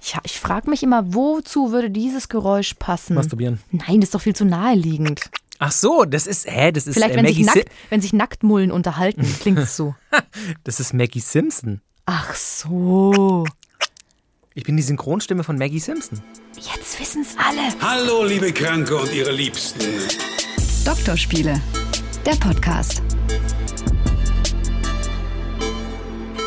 Ich, ich frage mich immer, wozu würde dieses Geräusch passen? Masturbieren. Nein, das ist doch viel zu naheliegend. Ach so, das ist, hä, das ist Vielleicht, äh, wenn sich, Maggie, nackt, wenn sich Nacktmullen unterhalten, klingt es so. Das ist Maggie Simpson. Ach so. Ich bin die Synchronstimme von Maggie Simpson. Jetzt wissen's alle. Hallo, liebe Kranke und ihre Liebsten. Doktorspiele, der Podcast.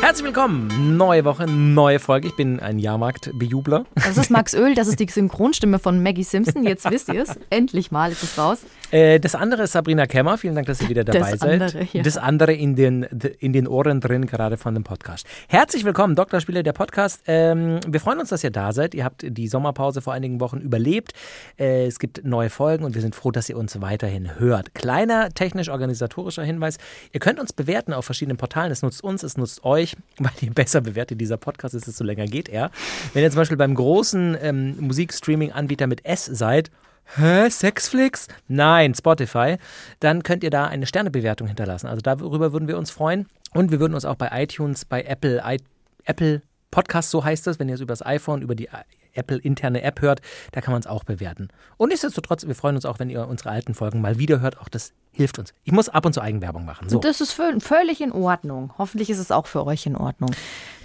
Herzlich willkommen, neue Woche, neue Folge. Ich bin ein Jahrmarktbejubler. Das ist Max Öl, das ist die Synchronstimme von Maggie Simpson. Jetzt wisst ihr es. Endlich mal ist es raus. Äh, das andere ist Sabrina Kemmer. Vielen Dank, dass ihr wieder dabei Das seid. andere, ja. Das andere in den, in den Ohren drin, gerade von dem Podcast. Herzlich willkommen, Doktorspieler, der Podcast. Ähm, wir freuen uns, dass ihr da seid. Ihr habt die Sommerpause vor einigen Wochen überlebt. Äh, es gibt neue Folgen und wir sind froh, dass ihr uns weiterhin hört. Kleiner technisch-organisatorischer Hinweis. Ihr könnt uns bewerten auf verschiedenen Portalen. Es nutzt uns, es nutzt euch, weil je besser bewertet dieser Podcast ist, desto länger geht er. Wenn ihr zum Beispiel beim großen ähm, Musikstreaming-Anbieter mit S seid, Hä? Sexflix? Nein, Spotify. Dann könnt ihr da eine Sternebewertung hinterlassen. Also darüber würden wir uns freuen. Und wir würden uns auch bei iTunes, bei Apple, I, Apple Podcast, so heißt es, wenn ihr es über das iPhone, über die Apple interne App hört, da kann man es auch bewerten. Und nichtsdestotrotz, wir freuen uns auch, wenn ihr unsere alten Folgen mal wieder hört. Auch das hilft uns. Ich muss ab und zu Eigenwerbung machen. So. Das ist vö- völlig in Ordnung. Hoffentlich ist es auch für euch in Ordnung.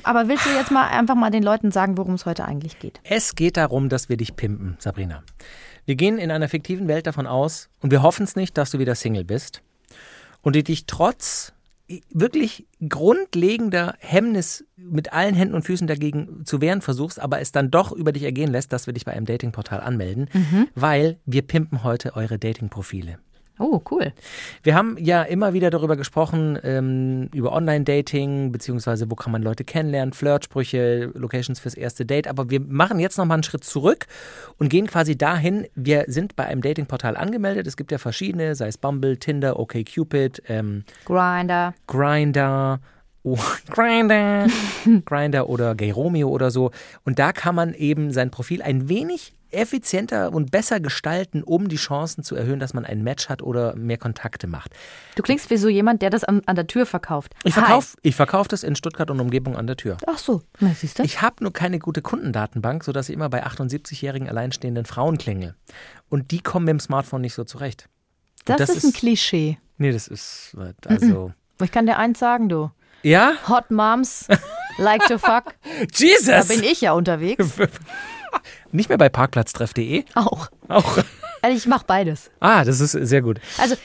Aber willst du jetzt mal einfach mal den Leuten sagen, worum es heute eigentlich geht? Es geht darum, dass wir dich pimpen, Sabrina. Wir gehen in einer fiktiven Welt davon aus und wir hoffen es nicht, dass du wieder Single bist und du dich trotz wirklich grundlegender Hemmnis mit allen Händen und Füßen dagegen zu wehren versuchst, aber es dann doch über dich ergehen lässt, dass wir dich bei einem Datingportal anmelden, weil wir pimpen heute eure Datingprofile. Oh, cool. Wir haben ja immer wieder darüber gesprochen, ähm, über Online-Dating, beziehungsweise wo kann man Leute kennenlernen, Flirtsprüche, Locations fürs erste Date. Aber wir machen jetzt nochmal einen Schritt zurück und gehen quasi dahin, wir sind bei einem Datingportal angemeldet. Es gibt ja verschiedene, sei es Bumble, Tinder, OkCupid, ähm, Grinder. Grinder, oh, Grinder, Grinder oder Gay Romeo oder so. Und da kann man eben sein Profil ein wenig effizienter und besser gestalten, um die Chancen zu erhöhen, dass man ein Match hat oder mehr Kontakte macht. Du klingst wie so jemand, der das an, an der Tür verkauft. Ich verkaufe ich verkauf das in Stuttgart und Umgebung an der Tür. Ach so, na siehst du? Ich habe nur keine gute Kundendatenbank, sodass ich immer bei 78-jährigen alleinstehenden Frauen klingel. Und die kommen mit dem Smartphone nicht so zurecht. das, das ist ein ist- Klischee. Nee, das ist, also... Ich kann dir eins sagen, du. Ja? Hot Moms like to fuck. Da Jesus! bin ich ja unterwegs. Nicht mehr bei parkplatztreff.de? Auch. Auch. Also ich mache beides. Ah, das ist sehr gut. Also,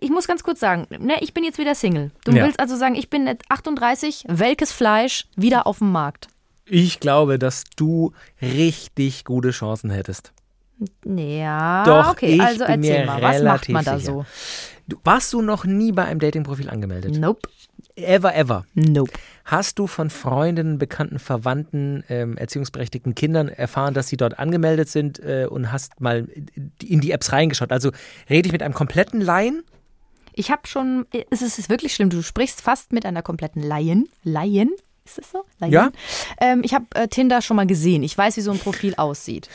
ich muss ganz kurz sagen, ne, ich bin jetzt wieder Single. Du Ja. willst also sagen, ich bin jetzt 38, welkes Fleisch, wieder auf dem Markt. Ich glaube, dass du richtig gute Chancen hättest. Ja, Doch, okay, ich also bin erzähl mir mal, was macht man da sicher. so? Du, warst du noch nie bei einem Datingprofil angemeldet? Nope, Ever, ever. nope. Hast du von Freundinnen, Bekannten, Verwandten, ähm, erziehungsberechtigten Kindern erfahren, dass sie dort angemeldet sind äh, und hast mal in die Apps reingeschaut? Also rede ich mit einem kompletten Laien? Ich habe schon, es ist wirklich schlimm, du sprichst fast mit einer kompletten Laien. Laien? Ist das so? Laien? Ja. Ähm, ich habe äh, Tinder schon mal gesehen. Ich weiß, wie so ein Profil aussieht.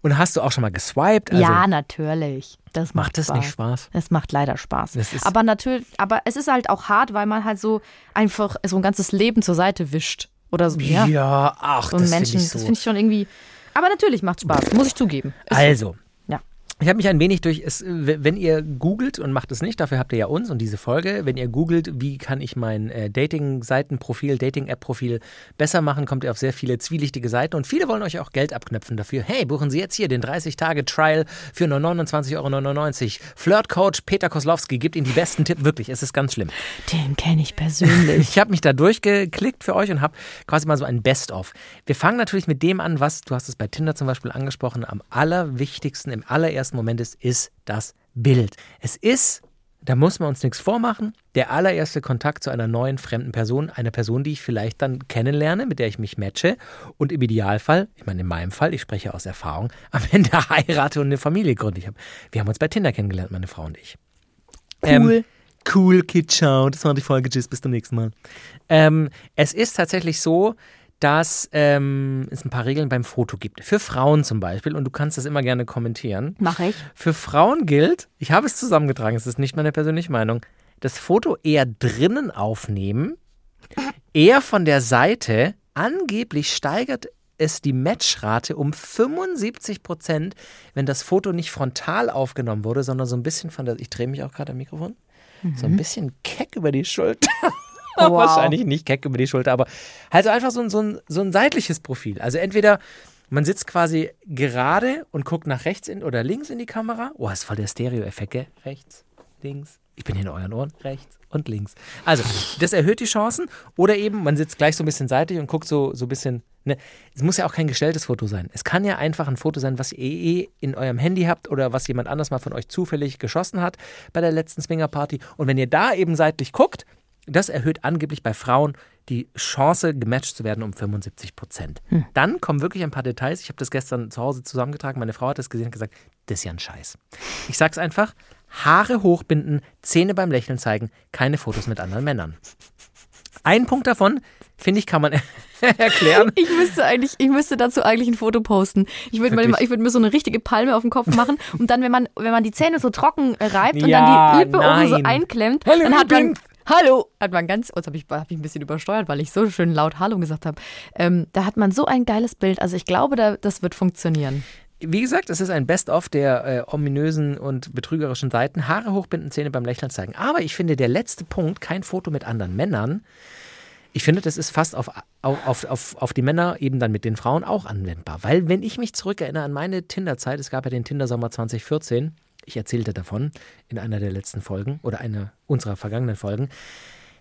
Und hast du auch schon mal geswiped? Also, ja, natürlich. Das macht, Macht das Spaß. nicht Spaß? Es macht leider Spaß. Das aber natürlich, aber es ist halt auch hart, weil man halt so einfach so ein ganzes Leben zur Seite wischt. Oder so. Ja. Ja, ach, Und das Menschen, finde ich so. das finde ich schon irgendwie. Aber natürlich macht Spaß, muss ich zugeben. Ist so. Also. Ich habe mich ein wenig durch, es, wenn ihr googelt und macht es nicht, dafür habt ihr ja uns und diese Folge, wenn ihr googelt, wie kann ich mein äh, Dating-Seitenprofil, Dating-App-Profil besser machen, kommt ihr auf sehr viele zwielichtige Seiten und viele wollen euch auch Geld abknöpfen dafür. Hey, buchen Sie jetzt hier den 30-Tage-Trial für nur 29,99 Euro. Flirt-Coach Peter Koslowski gibt Ihnen die besten Tipps. Wirklich, es ist ganz schlimm. Den kenne ich persönlich. Ich habe mich da durchgeklickt für euch und habe quasi mal so ein Best-of. Wir fangen natürlich mit dem an, was, du hast es bei Tinder zum Beispiel angesprochen, am allerwichtigsten, im allerersten Moment ist, ist das Bild. Es ist, da muss man uns nichts vormachen, der allererste Kontakt zu einer neuen fremden Person, einer Person, die ich vielleicht dann kennenlerne, mit der ich mich matche und im Idealfall, ich meine in meinem Fall, ich spreche aus Erfahrung, am Ende heirate und eine Familie gründe. Ich hab, wir haben uns bei Tinder kennengelernt, meine Frau und ich. Cool. cool, Kid, ciao. Das war die Folge. Tschüss, bis zum nächsten Mal. Ähm, es ist tatsächlich so, dass ähm, es ein paar Regeln beim Foto gibt. Für Frauen zum Beispiel, und du kannst das immer gerne kommentieren. Mache ich. Für Frauen gilt, ich habe es zusammengetragen, es ist nicht meine persönliche Meinung, das Foto eher drinnen aufnehmen, eher von der Seite. Angeblich steigert es die Matchrate um 75 Prozent, wenn das Foto nicht frontal aufgenommen wurde, sondern so ein bisschen von der, ich drehe mich auch gerade am Mikrofon, so ein bisschen keck über die Schulter. Wow. Wahrscheinlich nicht keck über die Schulter, aber halt so einfach so ein, so, ein, so ein seitliches Profil. Also entweder man sitzt quasi gerade und guckt nach rechts in, oder links in die Kamera. Oh, ist voll der Stereo-Effekt, gell? Rechts, links. Ich bin in euren Ohren, rechts und links. Also, das erhöht die Chancen. Oder eben, man sitzt gleich so ein bisschen seitlich und guckt so, so ein bisschen. Ne? Es muss ja auch kein gestelltes Foto sein. Es kann ja einfach ein Foto sein, was ihr eh in eurem Handy habt oder was jemand anders mal von euch zufällig geschossen hat bei der letzten Swingerparty. Und wenn ihr da eben seitlich guckt, das erhöht angeblich bei Frauen die Chance, gematcht zu werden um 75 Prozent. Dann kommen wirklich ein paar Details. Ich habe das gestern zu Hause zusammengetragen. Meine Frau hat das gesehen und gesagt, das ist ja ein Scheiß. Ich sag's einfach: Haare hochbinden, Zähne beim Lächeln zeigen, keine Fotos mit anderen Männern. Ein Punkt davon, finde ich, kann man erklären. Ich müsste eigentlich, ich müsste dazu eigentlich ein Foto posten. Ich würde mir, ich würde mir so eine richtige Palme auf den Kopf machen und dann, wenn man, wenn man die Zähne so trocken reibt und Ja, dann die Lippe oben so nein. einklemmt, Hallo, dann hat man. Hallo, hat man ganz, jetzt habe ich, hab ich ein bisschen übersteuert, weil ich so schön laut Hallo gesagt habe. Ähm, da hat man so ein geiles Bild. Also ich glaube, da, das wird funktionieren. Wie gesagt, es ist ein Best-of der äh, ominösen und betrügerischen Seiten. Haare hochbinden, Zähne beim Lächeln zeigen. Aber ich finde, der letzte Punkt, kein Foto mit anderen Männern, ich finde, das ist fast auf, auf, auf, auf, auf die Männer, eben dann mit den Frauen auch anwendbar. Weil, wenn ich mich zurückerinnere an meine Tinder-Zeit, es gab ja den Tinder-Sommer 2014, ich erzählte davon in einer der letzten Folgen oder einer unserer vergangenen Folgen,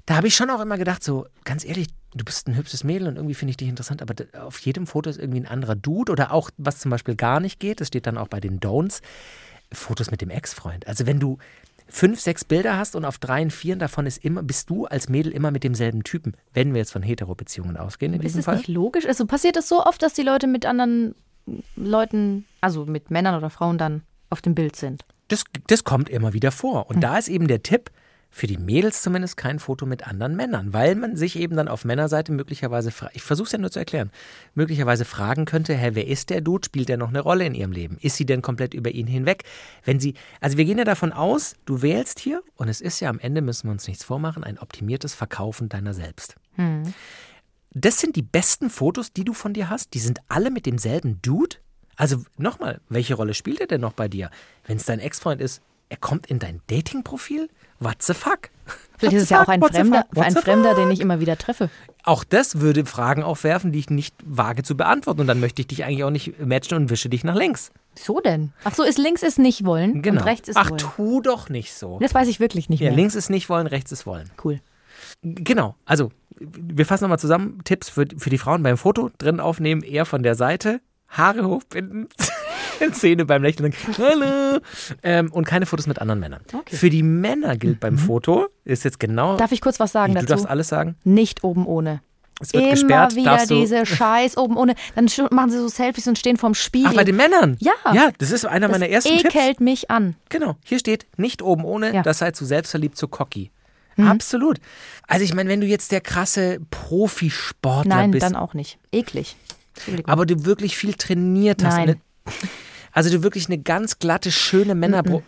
da habe ich schon auch immer gedacht, so ganz ehrlich, du bist ein hübsches Mädel und irgendwie finde ich dich interessant, aber auf jedem Foto ist irgendwie ein anderer Dude oder auch, was zum Beispiel gar nicht geht, das steht dann auch bei den Don'ts, Fotos mit dem Ex-Freund. Also wenn du fünf, sechs Bilder hast und auf dreien, vieren davon ist immer, bist du als Mädel immer mit demselben Typen, wenn wir jetzt von Hetero-Beziehungen ausgehen in Ist diesem es Fall. nicht logisch? Also passiert es so oft, dass die Leute mit anderen Leuten, also mit Männern oder Frauen dann auf dem Bild sind? Das, das kommt immer wieder vor. Hm. Und da ist eben der Tipp, für die Mädels zumindest kein Foto mit anderen Männern, weil man sich eben dann auf Männerseite möglicherweise, ich versuche es ja nur zu erklären, möglicherweise fragen könnte, hä, wer ist der Dude? Spielt der noch eine Rolle in ihrem Leben? Ist sie denn komplett über ihn hinweg? Wenn sie, also wir gehen ja davon aus, du wählst hier und es ist ja am Ende, müssen wir uns nichts vormachen, ein optimiertes Verkaufen deiner selbst. Das sind die besten Fotos, die du von dir hast. Die sind alle mit demselben Dude. Also nochmal, welche Rolle spielt er denn noch bei dir? Wenn es dein Ex-Freund ist, er kommt in dein Dating-Profil? What the fuck? Vielleicht ist es ja auch ein Fremder, ein Fremder, den ich immer wieder treffe. Auch das würde Fragen aufwerfen, die ich nicht wage zu beantworten. Und dann möchte ich dich eigentlich auch nicht matchen und wische dich nach links. So denn? Ach so, ist links ist nicht wollen Genau. und rechts ist Ach, wollen. tu doch nicht so. Das weiß ich wirklich nicht Ja, mehr. links ist nicht wollen, rechts ist wollen. Cool. Genau, also wir fassen nochmal zusammen. Tipps für, für die Frauen beim Foto drin aufnehmen, eher von der Seite. Haare hochbinden, Zähne beim Lächeln. Hallo. Ähm, und keine Fotos mit anderen Männern. Okay. Für die Männer gilt beim Foto, ist jetzt genau. Darf ich kurz was sagen du dazu? darfst alles sagen. Nicht oben ohne. Es wird Immer gesperrt. wieder darfst du, diese Scheiß oben ohne. Dann machen sie so Selfies und stehen vorm Spiegel. Ach, bei den Männern? Ja. Ja, das ist einer das meiner ersten Tipps. ekelt mich an. Genau, hier steht nicht oben ohne, Ja. das sei zu selbstverliebt, zu cocky. Mhm. Absolut. Also ich meine, wenn du jetzt der krasse Profisportler Nein, bist, dann auch nicht. Eklig. Aber du wirklich viel trainiert hast. Nein. Eine, also du wirklich eine ganz glatte, schöne Männerbro.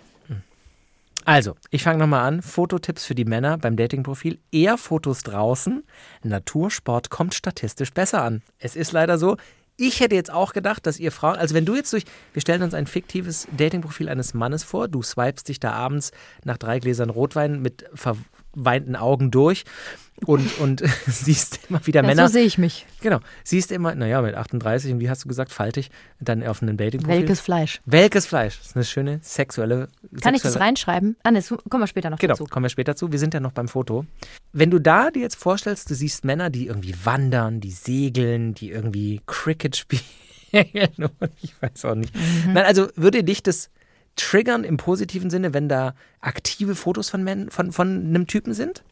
Also, ich fange nochmal an. Fototipps für die Männer beim Datingprofil. Eher Fotos draußen. Natursport kommt statistisch besser an. Es ist leider so. Ich hätte jetzt auch gedacht, dass ihr Frauen, also wenn du jetzt durch, wir stellen uns ein fiktives Datingprofil eines Mannes vor, du swipest dich da abends nach drei Gläsern Rotwein mit verweinten Augen durch und, und siehst immer wieder ja, Männer. so sehe ich mich. Genau. Siehst immer, naja, mit 38 und wie hast du gesagt, faltig, dann auf einem Datingprofil. Welkes Fleisch. Welkes Fleisch. Das ist eine schöne sexuelle. Kann ich das sexuelle- reinschreiben? Ah, ne, das kommen wir später noch Genau, dazu. kommen wir später zu. Wir sind ja noch beim Foto. Wenn du da dir jetzt vorstellst, du siehst Männer, die irgendwie wandern, die segeln, die irgendwie Cricket spielen. ich weiß auch nicht. Mhm. Nein, also würde dich das triggern im positiven Sinne, wenn da aktive Fotos von, Männern, von, von einem Typen sind?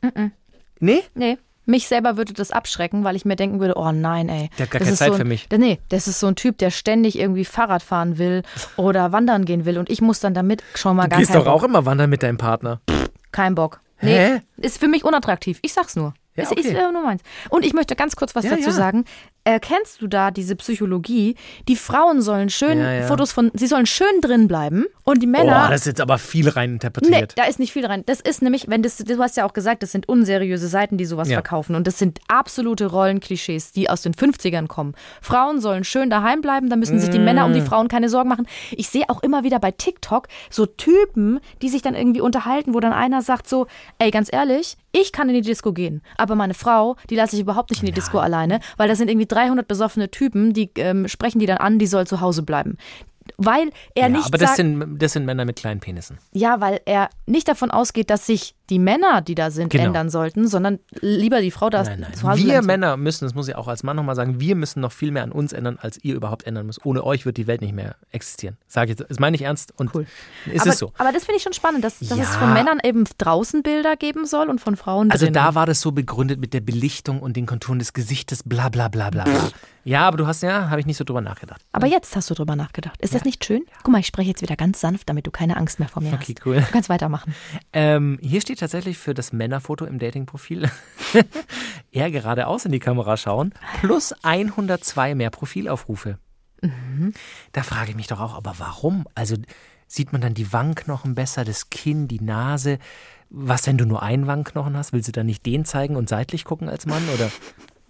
Nee? Nee. Mich selber würde das abschrecken, weil ich mir denken würde, oh nein, ey. Der hat gar das keine Zeit so ein, für mich. Nee, das ist so ein Typ, der ständig irgendwie Fahrrad fahren will oder wandern gehen will und ich muss dann damit schon mal Du gar gehst keinen doch auch immer wandern mit deinem Partner. Kein Bock. Nee, Hä? ist für mich unattraktiv. Ich sag's nur. Ja, ist, ist okay. äh, nur meins. Und ich möchte ganz kurz was Ja, dazu ja. sagen. erkennst du da diese Psychologie? Die Frauen sollen schön Ja. Fotos von, sie sollen schön drin bleiben und die Männer. Oh, das ist jetzt aber viel rein Nee, interpretiert. da ist nicht viel dran. Das ist nämlich, wenn das, du hast ja auch gesagt, das sind unseriöse Seiten, die sowas verkaufen. Und das sind absolute Rollenklischees, die aus den 50ern kommen. Frauen sollen schön daheim bleiben, da müssen sich die Männer Mm. um die Frauen keine Sorgen machen. Ich sehe auch immer wieder bei TikTok so Typen, die sich dann irgendwie unterhalten, wo dann einer sagt so, ey, ganz ehrlich, ich kann in die Disco gehen, aber meine Frau, die lasse ich überhaupt nicht in die Disco alleine, weil da sind irgendwie 300 besoffene Typen, die ähm, sprechen die dann an, die soll zu Hause bleiben. Weil er ja, nicht aber das sind, das sind Männer mit kleinen Penissen. ja, weil er nicht davon ausgeht, dass sich die Männer, die da sind, Genau. ändern sollten, sondern lieber die Frau da Nein, nein. zu Hause Wir. Männer müssen, das muss ich auch als Mann nochmal sagen, wir müssen noch viel mehr an uns ändern, als ihr überhaupt ändern müsst. Ohne euch wird die Welt nicht mehr existieren. Sage ich jetzt, das meine ich ernst und Cool. ist aber, es so. aber das finde ich schon spannend, dass, dass es Ja. von Männern eben draußen Bilder geben soll und von Frauen Also drinnen. da war das so begründet mit der Belichtung und den Konturen des Gesichtes, bla bla bla bla. bla. Ja, aber du hast ja, habe ich nicht so drüber nachgedacht. aber jetzt hast du drüber nachgedacht. Ist das nicht schön? Guck mal, ich spreche jetzt wieder ganz sanft, damit du keine Angst mehr vor mir Okay, hast. cool. Du kannst weitermachen. Ähm, hier steht tatsächlich für das Männerfoto im Datingprofil eher geradeaus in die Kamera schauen, plus 102 mehr Profilaufrufe. Da frage ich mich doch auch, aber warum? Also sieht man dann die Wangenknochen besser, das Kinn, die Nase? Was, wenn du nur einen Wangenknochen hast? Willst du dann nicht den zeigen und seitlich gucken als Mann? Oder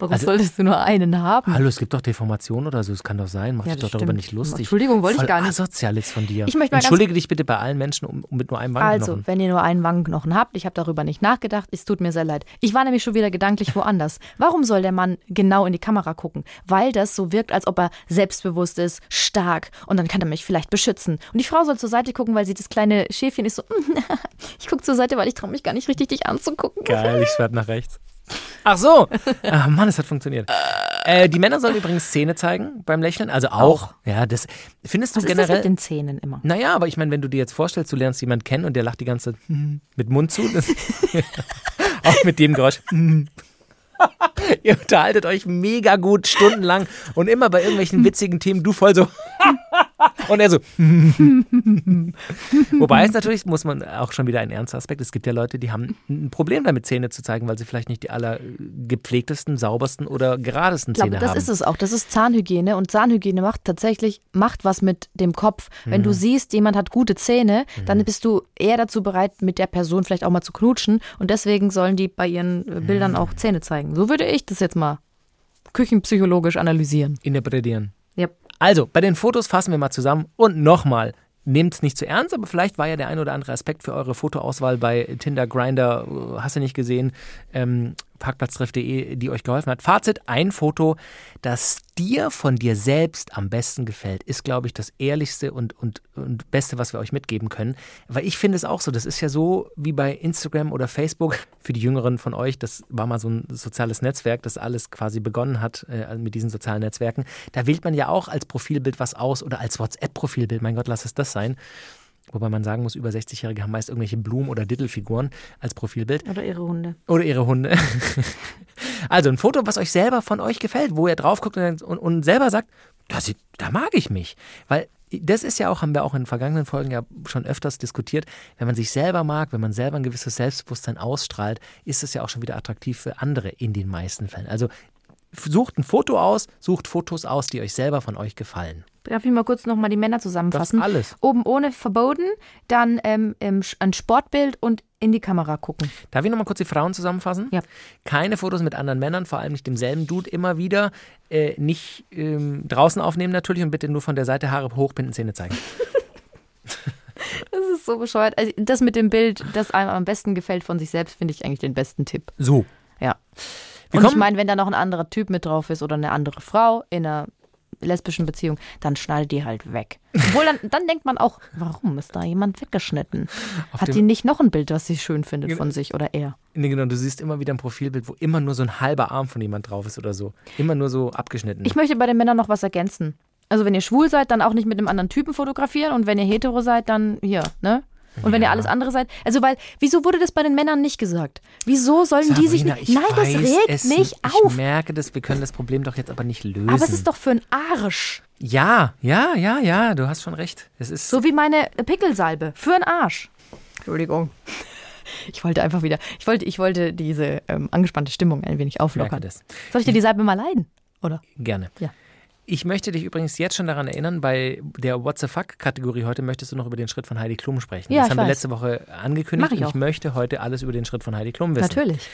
Warum Also- solltest du nur einen haben? hallo, es gibt doch Deformationen oder so, es kann doch sein. Mach Ja, dich doch das darüber stimmt. nicht lustig. Entschuldigung, wollte ich Voll gar nicht. asozial jetzt von dir. Ich möchte mal Entschuldige dich bitte bei allen Menschen um, um mit nur einem Wangenknochen. Also, wenn ihr nur einen Wangenknochen habt, ich habe darüber nicht nachgedacht, es tut mir sehr leid. Ich war nämlich schon wieder gedanklich woanders. Warum soll der Mann genau in die Kamera gucken? Weil das so wirkt, als ob er selbstbewusst ist, stark und dann kann er mich vielleicht beschützen. Und die Frau soll zur Seite gucken, weil sie das kleine Schäfchen ist so, ich gucke zur Seite, weil ich traue mich gar nicht richtig, dich anzugucken. Geil, ich schwärme nach rechts. Ach so. Ach Mann, es hat funktioniert. Äh, die Männer sollen übrigens Zähne zeigen beim Lächeln. Also auch. Ja, das findest du Was ist das generell. mit den Zähnen immer? naja, aber ich meine, wenn du dir jetzt vorstellst, du lernst jemanden kennen und der lacht die ganze Zeit mit Mund zu. Auch mit dem Geräusch. Ihr unterhaltet euch mega gut stundenlang und immer bei irgendwelchen witzigen Themen, du voll so. Und er so. Wobei es natürlich, muss man auch schon wieder ein ernster Aspekt, es gibt ja Leute, die haben ein Problem damit, Zähne zu zeigen, weil sie vielleicht nicht die allergepflegtesten, saubersten oder geradesten Ich glaube, Zähne das haben. ist es auch. Das ist Zahnhygiene und Zahnhygiene macht tatsächlich macht was mit dem Kopf. Wenn Mhm. du siehst, jemand hat gute Zähne, dann bist du eher dazu bereit, mit der Person vielleicht auch mal zu knutschen und deswegen sollen die bei ihren äh, Mhm. Bildern auch Zähne zeigen. So würde ich das jetzt mal küchenpsychologisch analysieren. Interpretieren. Also, bei den Fotos fassen wir mal zusammen und nochmal. Nehmt es nicht zu ernst, aber vielleicht war ja der ein oder andere Aspekt für eure Fotoauswahl bei Tinder, Grinder, äh, hast du nicht gesehen, ähm, parkplatztreff.de, die euch geholfen hat. Fazit, ein Foto, das dir von dir selbst am besten gefällt, ist, glaube ich, das ehrlichste und, und, und Beste, was wir euch mitgeben können. Weil ich finde es auch so, das ist ja so wie bei Instagram oder Facebook. Für die Jüngeren von euch, das war mal so ein soziales Netzwerk, das alles quasi begonnen hat äh, mit diesen sozialen Netzwerken. Da wählt man ja auch als Profilbild was aus oder als WhatsApp-Profilbild. Mein Gott, lass es das sein. Wobei man sagen muss, über 60-Jährige haben meist irgendwelche Blumen- oder Dittelfiguren als Profilbild. Oder ihre Hunde. Oder ihre Hunde. Also ein Foto, was euch selber von euch gefällt, wo ihr drauf guckt und, und, selber sagt, da, sieht, da mag ich mich. Weil das ist ja auch, haben wir auch in vergangenen Folgen ja schon öfters diskutiert, wenn man sich selber mag, wenn man selber ein gewisses Selbstbewusstsein ausstrahlt, ist es ja auch schon wieder attraktiv für andere in den meisten Fällen. Also sucht ein Foto aus, sucht Fotos aus, die euch selber von euch gefallen. Darf ich mal kurz nochmal die Männer zusammenfassen? Das alles. Oben ohne verboten, dann ähm, ein Sportbild und in die Kamera gucken. Darf ich nochmal kurz die Frauen zusammenfassen? Ja. Keine Fotos mit anderen Männern, vor allem nicht demselben Dude, immer wieder. Äh, nicht ähm, draußen aufnehmen natürlich und bitte nur von der Seite Haare hochbinden, Zähne zeigen. Das ist so bescheuert. Also das mit dem Bild, das einem am besten gefällt von sich selbst, finde ich eigentlich den besten Tipp. So. Ja. Wir Und ich meine, wenn da noch ein anderer Typ mit drauf ist oder eine andere Frau in einer lesbischen Beziehung, dann schneidet die halt weg. Obwohl dann, dann denkt man auch, warum ist da jemand weggeschnitten? Hat dem- die nicht noch ein Bild, was sie schön findet von sich oder er? Nee, genau, du siehst immer wieder ein Profilbild, wo immer nur so ein halber Arm von jemand drauf ist oder so. Immer nur so abgeschnitten. Ich möchte bei den Männern noch was ergänzen. Also wenn ihr schwul seid, dann auch nicht mit einem anderen Typen fotografieren und wenn ihr hetero seid, dann hier, ne? Und wenn ihr alles andere seid, also weil, wieso wurde das bei den Männern nicht gesagt? Wieso sollen die sich Sabrina, nicht. ich Nein, das regt es mich nicht. auf. Ich merke das, wir können das Problem doch jetzt aber nicht lösen. Aber es ist doch für einen Arsch. Ja, ja, ja, ja, du hast schon recht. Es ist So wie meine Pickelsalbe. Für einen Arsch. Entschuldigung. Ich wollte einfach wieder, ich wollte, ich wollte diese ähm, angespannte Stimmung ein wenig auflockern. das. Soll ich dir die Salbe mal leiden? oder? Gerne. Ja. Ich möchte dich übrigens jetzt schon daran erinnern, bei der What the Fuck-Kategorie heute möchtest du noch über den Schritt von Heidi Klum sprechen. Ja, das haben wir weiß. letzte Woche angekündigt Mach ich und ich auch. möchte heute alles über den Schritt von Heidi Klum wissen. Natürlich.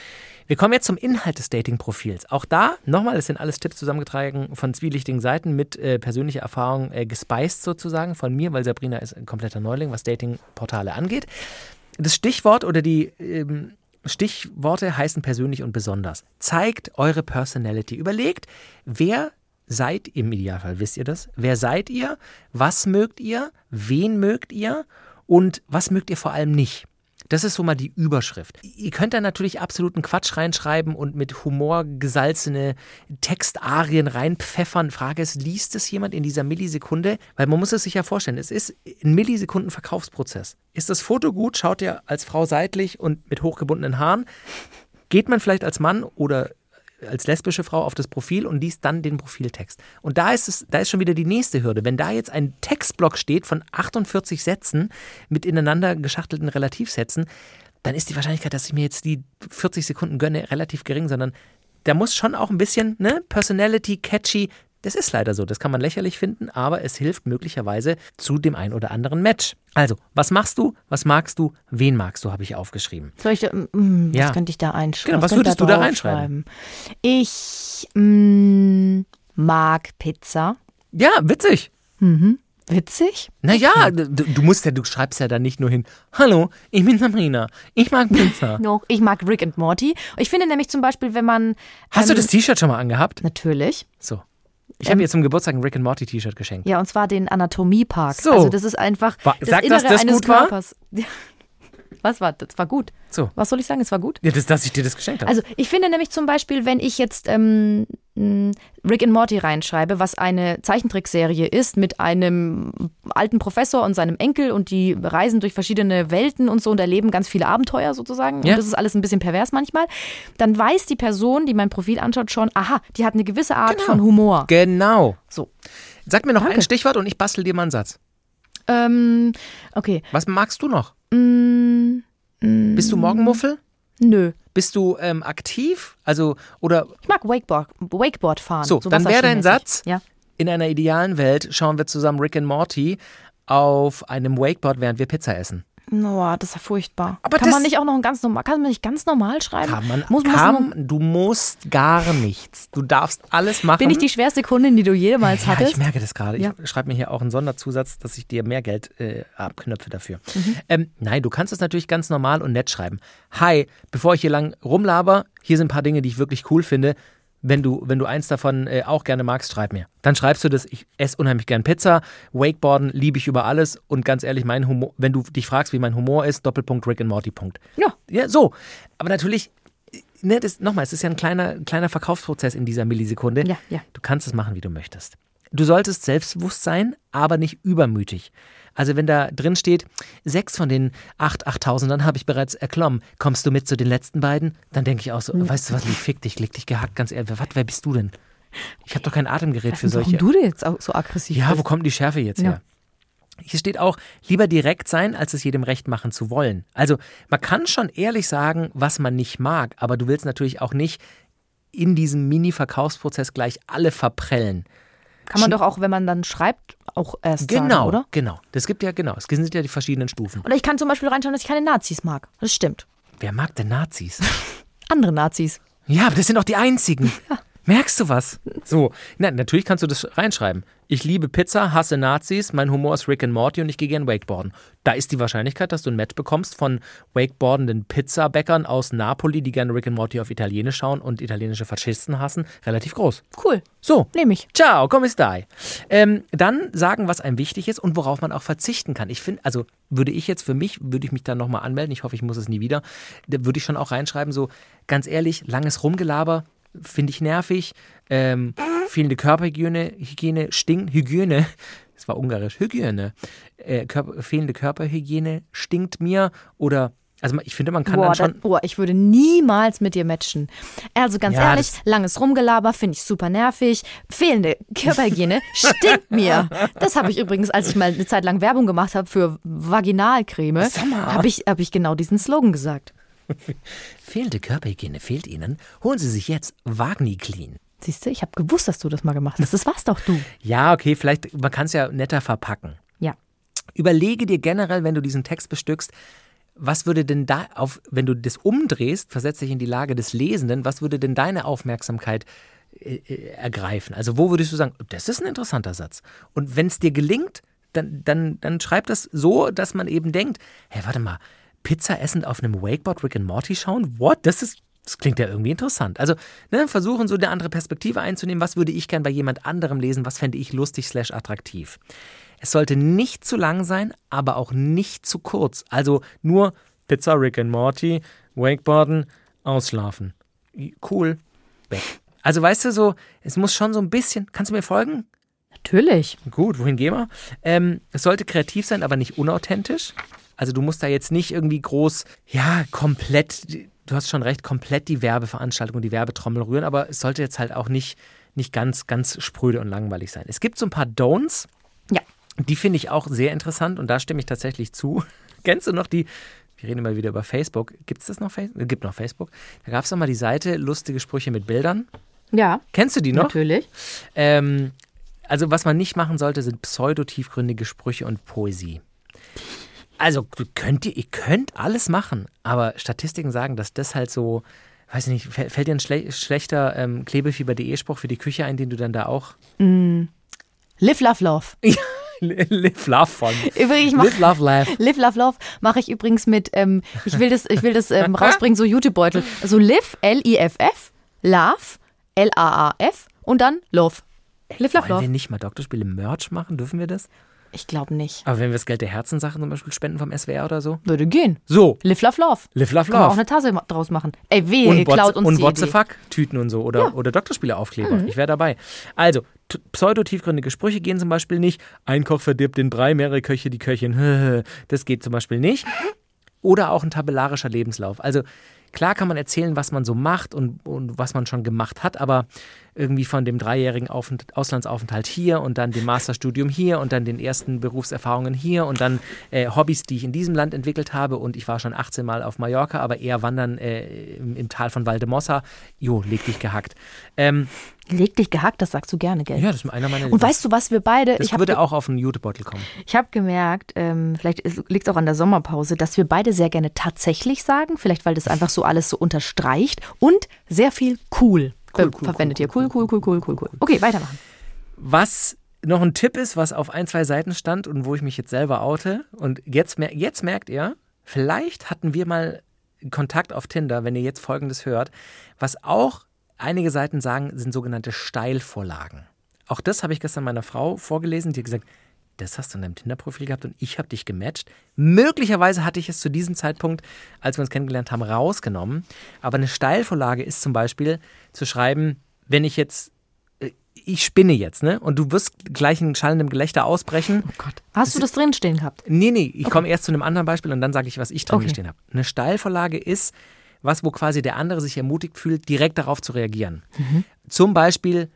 Wir kommen jetzt zum Inhalt des Dating-Profils. Auch da, nochmal, das sind alles Tipps zusammengetragen von zwielichtigen Seiten mit äh, persönlicher Erfahrung äh, gespeist sozusagen von mir, weil Sabrina ist ein kompletter Neuling, was Dating-Portale angeht. Das Stichwort oder die ähm, Stichworte heißen persönlich und besonders. Zeigt eure Personality. Überlegt, wer seid ihr im Idealfall, wisst ihr das? Wer seid ihr? Was mögt ihr? Wen mögt ihr? Und was mögt ihr vor allem nicht? Das ist so mal die Überschrift. Ihr könnt da natürlich absoluten Quatsch reinschreiben und mit Humor gesalzene Textarien reinpfeffern. Frage ist, liest es jemand in dieser Millisekunde? Weil man muss es sich ja vorstellen, es ist ein Millisekunden Verkaufsprozess. Ist das Foto gut? Schaut ihr als Frau seitlich und mit hochgebundenen Haaren? Geht man vielleicht als Mann oder als lesbische Frau auf das Profil und liest dann den Profiltext. Und da ist es, da ist schon wieder die nächste Hürde. Wenn da jetzt ein Textblock steht von 48 Sätzen mit ineinander geschachtelten Relativsätzen, dann ist die Wahrscheinlichkeit, dass ich mir jetzt die 40 Sekunden gönne, relativ gering, sondern da muss schon auch ein bisschen, ne, Personality, catchy. Das ist leider so. Das kann man lächerlich finden, aber es hilft möglicherweise zu dem ein oder anderen Match. Also, was machst du? Was magst du? Wen magst du? Habe ich aufgeschrieben. Soll ich da, mm, Ja. Was könnte ich da einschreiben? Genau, was könnte würdest du da draufschreiben? Ich mm, mag Pizza. Ja, witzig. Witzig? Naja, du, du musst ja, du schreibst ja dann nicht nur hin, hallo, ich bin Sabrina, ich mag Pizza. No, ich mag Rick and Morty. Ich finde nämlich zum Beispiel, wenn man. Hast du ähm, das T-Shirt schon mal angehabt? Natürlich. So. Ich habe mir zum Geburtstag ein Rick and Morty T-Shirt geschenkt. Ja, und zwar den Anatomiepark. So. Also das ist einfach Wa- das sag, Innere dass das eines gut war? Was war? Das war gut. So. Was soll ich sagen? Es war gut. Ja, das, dass ich dir das geschenkt habe. Also ich finde nämlich zum Beispiel, wenn ich jetzt ähm, m, Rick and Morty reinschreibe, was eine Zeichentrickserie ist mit einem alten Professor und seinem Enkel und die reisen durch verschiedene Welten und so und erleben ganz viele Abenteuer sozusagen. Ja. Und das ist alles ein bisschen pervers manchmal. Dann weiß die Person, die mein Profil anschaut, schon, aha, die hat eine gewisse Art von Humor. genau. So. Sag mir noch Danke. ein Stichwort und ich bastel dir mal einen Satz. Ähm, okay. Was magst du noch? Mm, mm, Bist du Morgenmuffel? Nö. Bist du ähm, aktiv? Also, oder Ich mag Wakeboard, Wakeboard fahren. So, dann wäre dein. Satz- Ja. in einer idealen Welt schauen wir zusammen Rick and Morty auf einem Wakeboard, während wir Pizza essen. Oh, das ist ja furchtbar. Aber kann man nicht auch noch ein ganz normal, kann man nicht ganz normal schreiben? Kann man, muss, muss kann, man, du musst gar nichts. Du darfst alles machen. bin ich die schwerste Kundin, die du jemals Ja, hattest? ich merke das gerade. Ja. Ich schreibe mir hier auch einen Sonderzusatz, dass ich dir mehr Geld äh, abknöpfe dafür. Mhm. Ähm, nein, du kannst es natürlich ganz normal und nett schreiben. Hi, bevor ich hier lang rumlaber, hier sind ein paar Dinge, die ich wirklich cool finde. Wenn du, wenn du eins davon äh, auch gerne magst, schreib mir. Dann schreibst du das, ich esse unheimlich gern Pizza, Wakeboarden liebe ich über alles und ganz ehrlich, mein Humor, wenn du dich fragst, wie mein Humor ist, Doppelpunkt Rick and Morty Punkt. Ja. Ja, so. Aber natürlich, ne, das, nochmal, es ist ja ein kleiner, kleiner Verkaufsprozess in dieser Millisekunde. Ja, ja. Du kannst es machen, wie du möchtest. Du solltest selbstbewusst sein, aber nicht übermütig. Also wenn da drin steht, sechs von den acht Achttausendern habe ich bereits erklommen, kommst du mit zu den letzten beiden? Dann denke ich auch so, weißt du was, fick dich, leg dich gehackt, ganz ehrlich, was, wer bist du denn? Ich habe doch kein Atemgerät für Warum solche. du denn jetzt auch so aggressiv Ja, wo bist? kommt die Schärfe jetzt Ja. her? Hier steht auch, lieber direkt sein, als es jedem recht machen zu wollen. Also man kann schon ehrlich sagen, was man nicht mag, aber du willst natürlich auch nicht in diesem Mini-Verkaufsprozess gleich alle verprellen. Kann man doch auch, wenn man dann schreibt, auch erst sagen, Genau, oder? genau. Das gibt ja, genau. Es sind ja die verschiedenen Stufen. Oder ich kann zum Beispiel reinschauen, dass ich keine Nazis mag. Das stimmt. Wer mag denn Nazis? Andere Nazis. Ja, aber das sind auch die einzigen. Merkst du was? So, na, natürlich kannst du das reinschreiben. Ich liebe Pizza, hasse Nazis, mein Humor ist Rick and Morty und ich gehe gern Wakeboarden. Da ist die Wahrscheinlichkeit, dass du ein Match bekommst von wakeboardenden Pizzabäckern aus Napoli, die gerne Rick and Morty auf Italienisch schauen und italienische Faschisten hassen, relativ groß. Cool. So, Nehme ich. Ciao, come stai? Ähm, dann sagen, was einem wichtig ist und worauf man auch verzichten kann. Ich finde, also würde ich jetzt für mich, würde ich mich dann nochmal anmelden, ich hoffe, ich muss es nie wieder, da würde ich schon auch reinschreiben, so ganz ehrlich, langes Rumgelaber finde ich nervig, ähm, fehlende Körperhygiene, Hygiene, Stink, Hygiene, das war ungarisch, Hygiene, äh, Körper, fehlende Körperhygiene stinkt mir oder, also ich finde, man kann Boah, dann schon... da, boah, ich würde niemals mit dir matchen. Also ganz Ja, ehrlich, das- langes Rumgelaber finde ich super nervig. Fehlende Körperhygiene stinkt mir. Das habe ich übrigens, als ich mal eine Zeit lang Werbung gemacht habe für Vaginalcreme, habe ich, hab ich genau diesen Slogan gesagt. Fehlende Körperhygiene fehlt Ihnen? Holen Sie sich jetzt Vagni Clean. Siehst du, ich habe gewusst, dass du das mal gemacht hast. Das warst doch du. Ja, okay, vielleicht, man kann es ja netter verpacken. Ja. Überlege dir generell, wenn du diesen Text bestückst, was würde denn da auf, wenn du das umdrehst, versetze dich in die Lage des Lesenden, was würde denn deine Aufmerksamkeit äh, äh, ergreifen? Also wo würdest du sagen, das ist ein interessanter Satz? Und wenn es dir gelingt, dann, dann, dann schreib das so, dass man eben denkt, hey, warte mal, Pizza essend auf einem Wakeboard Rick and Morty schauen? What? Das ist das klingt ja irgendwie interessant. Also ne, versuchen so eine andere Perspektive einzunehmen. Was würde ich gern bei jemand anderem lesen? Was fände ich lustig slash attraktiv? Es sollte nicht zu lang sein, aber auch nicht zu kurz. Also nur Pizza, Rick and Morty, Wakeboarden, ausschlafen. Cool, weg. Also weißt du so, es muss schon so ein bisschen, kannst du mir folgen? Natürlich. Gut, wohin gehen wir? Ähm, es sollte kreativ sein, aber nicht unauthentisch. Also du musst da jetzt nicht irgendwie groß, ja, komplett, du hast schon recht, komplett die Werbeveranstaltung und die Werbetrommel rühren, aber es sollte jetzt halt auch nicht, nicht ganz, ganz spröde und langweilig sein. Es gibt so ein paar Don'ts. Ja. Die finde ich auch sehr interessant und da stimme ich tatsächlich zu. Kennst du noch die, wir reden immer wieder über Facebook. Gibt es das noch? Facebook? Gibt noch Facebook. Da gab es noch mal die Seite Lustige Sprüche mit Bildern. Ja. Kennst du die noch? Natürlich. Ähm, also was man nicht machen sollte, sind pseudotiefgründige Sprüche und Poesie. Also könnt ihr, ihr könnt alles machen, aber Statistiken sagen, dass das halt so, weiß ich nicht, fällt dir ein schle schlechter ähm, Klebefieber.de-Spruch für die Küche ein, den du dann da auch... Mm. Live, love, love. Live, love von. Übrigens, mach, Live, love, laugh. Live, love, love mache ich übrigens mit, ähm, ich will das, ich will das ähm, rausbringen, so Jutebeutel. Also live, L-I-F-F, love, L-A-A-F und dann love. Live, love, Wollen wir love. nicht mal Doktorspiele Merch machen? Dürfen wir das? Ich glaube nicht. Aber wenn wir das Geld der Herzensachen zum Beispiel spenden vom SWR oder so? Würde gehen. So. Live, love, love. Live, love, Kann man auch love. eine Tasse draus machen. Ey, weh, Und, klaut uns und What the fuck Tüten und so oder, oder Doktorspiele-Aufkleber. Ich wäre dabei. Also, pseudo-tiefgründige Sprüche gehen zum Beispiel nicht. Ein Koch verdirbt den Brei, mehrere Köche die Köchin. Das geht zum Beispiel nicht. Oder auch ein tabellarischer Lebenslauf. Also klar kann man erzählen, was man so macht und, und was man schon gemacht hat, aber irgendwie von dem dreijährigen Aufent Auslandsaufenthalt hier und dann dem Masterstudium hier und dann den ersten Berufserfahrungen hier und dann äh, Hobbys, die ich in diesem Land entwickelt habe und ich war schon 18 Mal auf Mallorca, aber eher wandern äh, im, im Tal von Valdemossa. Jo, leg dich gehackt. Ähm, Leg dich gehackt, das sagst du gerne, gell? ja, das ist einer meiner Und weißt du, was wir beide, das ich würde auch auf einen Jutebeutel kommen. Ich habe gemerkt, ähm, vielleicht liegt es auch an der Sommerpause, dass wir beide sehr gerne tatsächlich sagen, vielleicht weil das einfach so alles so unterstreicht und sehr viel cool, Cool, cool, verwendet cool, ihr. Cool, cool, cool, cool, cool, cool. Okay, weitermachen. Was noch ein Tipp ist, was auf ein, zwei Seiten stand und wo ich mich jetzt selber oute. Und jetzt, mer jetzt merkt ihr, vielleicht hatten wir mal Kontakt auf Tinder, wenn ihr jetzt Folgendes hört. Was auch einige Seiten sagen, sind sogenannte Steilvorlagen. Auch das habe ich gestern meiner Frau vorgelesen. Die hat gesagt, das hast du in deinem Tinder-Profil gehabt und ich habe dich gematcht. Möglicherweise hatte ich es zu diesem Zeitpunkt, als wir uns kennengelernt haben, rausgenommen. Aber eine Steilvorlage ist zum Beispiel zu schreiben, wenn ich jetzt, äh, ich spinne jetzt, ne? Und du wirst gleich in schallendem Gelächter ausbrechen. Oh Gott. Hast du das drinstehen gehabt? Nee, nee, ich komme erst zu einem anderen Beispiel und dann sage ich, was ich drin Okay. stehen habe. Eine Steilvorlage ist was, wo quasi der andere sich ermutigt fühlt, direkt darauf zu reagieren. Zum Beispiel,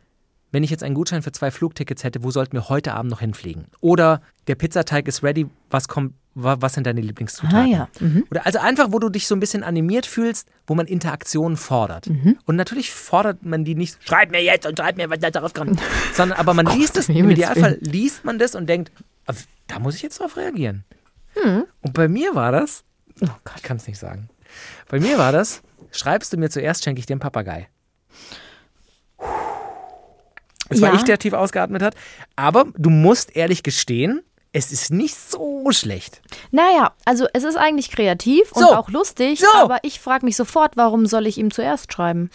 wenn ich jetzt einen Gutschein für zwei Flugtickets hätte, wo sollten wir heute Abend noch hinfliegen? Oder der Pizzateig ist ready, was kommt, wa- was sind deine Lieblingszutaten? Ah, ja. Mhm. Oder also einfach, wo du dich so ein bisschen animiert fühlst, wo man Interaktionen fordert. Mhm. Und natürlich fordert man die nicht, schreib mir jetzt und schreib mir, was da darauf kommt, sondern aber man liest es, im Idealfall liest man das und denkt, "Ah, da muss ich jetzt drauf reagieren. Und bei mir war das, Oh Gott. ich kann es nicht sagen, bei mir war das, schreibst du mir zuerst, schenke ich dir einen Papagei. Es war Ja. ich, der tief ausgeatmet hat. Aber du musst ehrlich gestehen, es ist nicht so schlecht. Naja, also es ist eigentlich kreativ und So. auch lustig, So. aber ich frage mich sofort, warum soll ich ihm zuerst schreiben?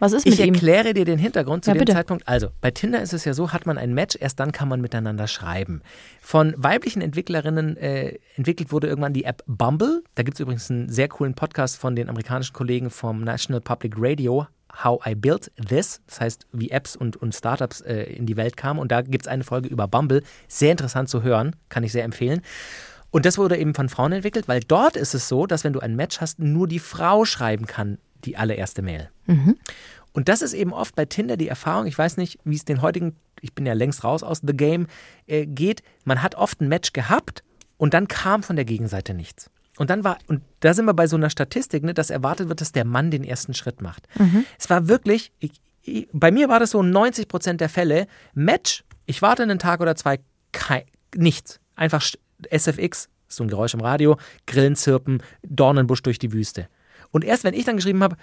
Was ist Ich mit ihm? erkläre dir den Hintergrund zu Ja, dem bitte. Zeitpunkt. Also, bei Tinder ist es ja so, hat man ein Match, erst dann kann man miteinander schreiben. Von weiblichen Entwicklerinnen äh, entwickelt wurde irgendwann die App Bumble. Da gibt es übrigens einen sehr coolen Podcast von den amerikanischen Kollegen vom National Public Radio, How I Built This. Das heißt, wie Apps und, und Startups äh, in die Welt kamen. Und da gibt es eine Folge über Bumble. Sehr interessant zu hören, kann ich sehr empfehlen. Und das wurde eben von Frauen entwickelt, weil dort ist es so, dass wenn du ein Match hast, nur die Frau schreiben kann, die allererste Mail. Und das ist eben oft bei Tinder die Erfahrung, ich weiß nicht, wie es den heutigen, ich bin ja längst raus aus The Game, äh, geht. Man hat oft ein Match gehabt und dann kam von der Gegenseite nichts. Und dann war, und da sind wir bei so einer Statistik, ne, dass erwartet wird, dass der Mann den ersten Schritt macht. Es war wirklich, ich, i- bei mir war das so 90 Prozent der Fälle. Match, ich warte einen Tag oder zwei, kei, nichts. Einfach SFX, so ein Geräusch im Radio, Grillen zirpen, Dornenbusch durch die Wüste. Und erst wenn ich dann geschrieben habe,